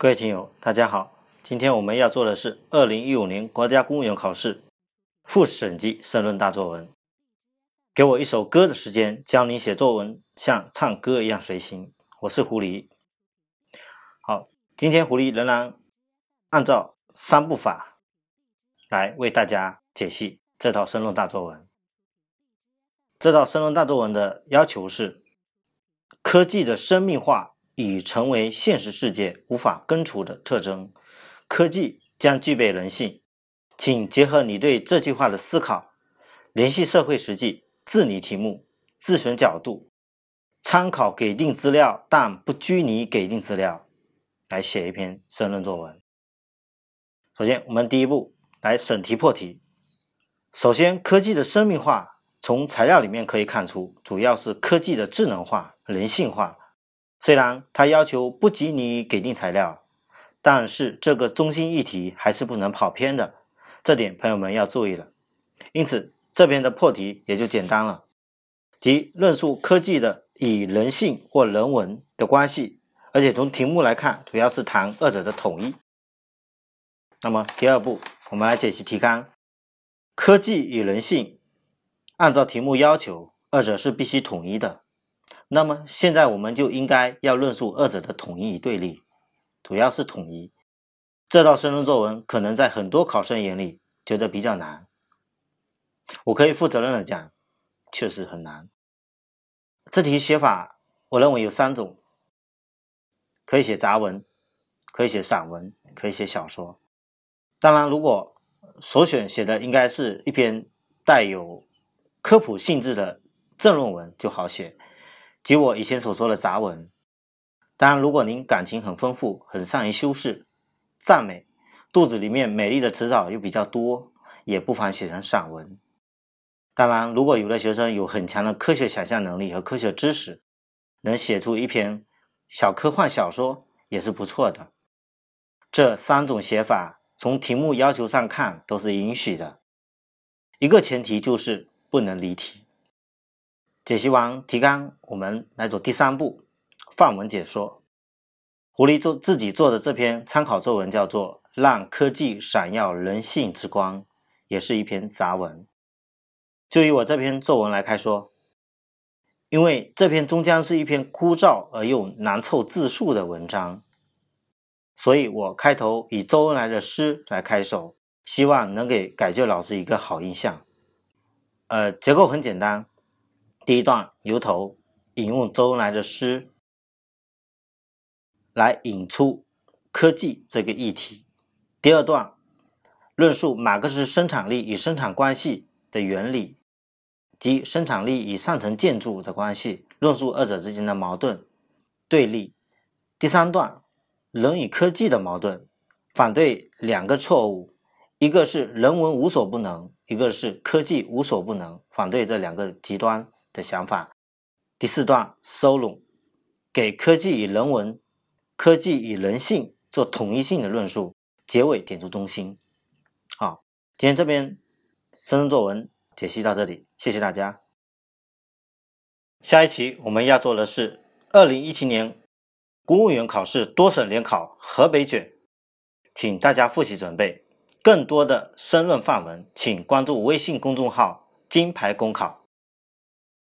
各位听友，大家好。今天我们要做的是二零一五年国家公务员考试复审级申论大作文。给我一首歌的时间，教你写作文像唱歌一样随心。我是狐狸。好，今天狐狸仍然按照三步法来为大家解析这套申论大作文。这套申论大作文的要求是：科技的生命化。已成为现实世界无法根除的特征，科技将具备人性。请结合你对这句话的思考，联系社会实际，自拟题目，自选角度，参考给定资料，但不拘泥给定资料，来写一篇申论作文。首先，我们第一步来审题破题。首先，科技的生命化，从材料里面可以看出，主要是科技的智能化、人性化。虽然他要求不给你给定材料，但是这个中心议题还是不能跑偏的，这点朋友们要注意了。因此，这边的破题也就简单了，即论述科技的与人性或人文的关系，而且从题目来看，主要是谈二者的统一。那么第二步，我们来解析题干：科技与人性，按照题目要求，二者是必须统一的。那么现在我们就应该要论述二者的统一与对立，主要是统一。这道申论作文可能在很多考生眼里觉得比较难，我可以负责任的讲，确实很难。这题写法我认为有三种，可以写杂文，可以写散文，可以写小说。当然，如果所选写的应该是一篇带有科普性质的正论文就好写。及我以前所说的杂文，当然，如果您感情很丰富，很善于修饰、赞美，肚子里面美丽的词藻又比较多，也不妨写成散文。当然，如果有的学生有很强的科学想象能力和科学知识，能写出一篇小科幻小说也是不错的。这三种写法，从题目要求上看都是允许的，一个前提就是不能离题。解析完提纲，我们来做第三步范文解说。狐狸做自己做的这篇参考作文叫做《让科技闪耀人性之光》，也是一篇杂文。就以我这篇作文来开说，因为这篇终将是一篇枯燥而又难凑字数的文章，所以我开头以周恩来的诗来开首，希望能给改卷老师一个好印象。呃，结构很简单。第一段由头引用周恩来的诗，来引出科技这个议题。第二段论述马克思生产力与生产关系的原理及生产力与上层建筑的关系，论述二者之间的矛盾对立。第三段人与科技的矛盾，反对两个错误，一个是人文无所不能，一个是科技无所不能，反对这两个极端。的想法。第四段收拢，给科技与人文、科技与人性做统一性的论述。结尾点出中心。好，今天这篇申论作文解析到这里，谢谢大家。下一期我们要做的是二零一七年公务员考试多省联考河北卷，请大家复习准备。更多的申论范文，请关注微信公众号“金牌公考”。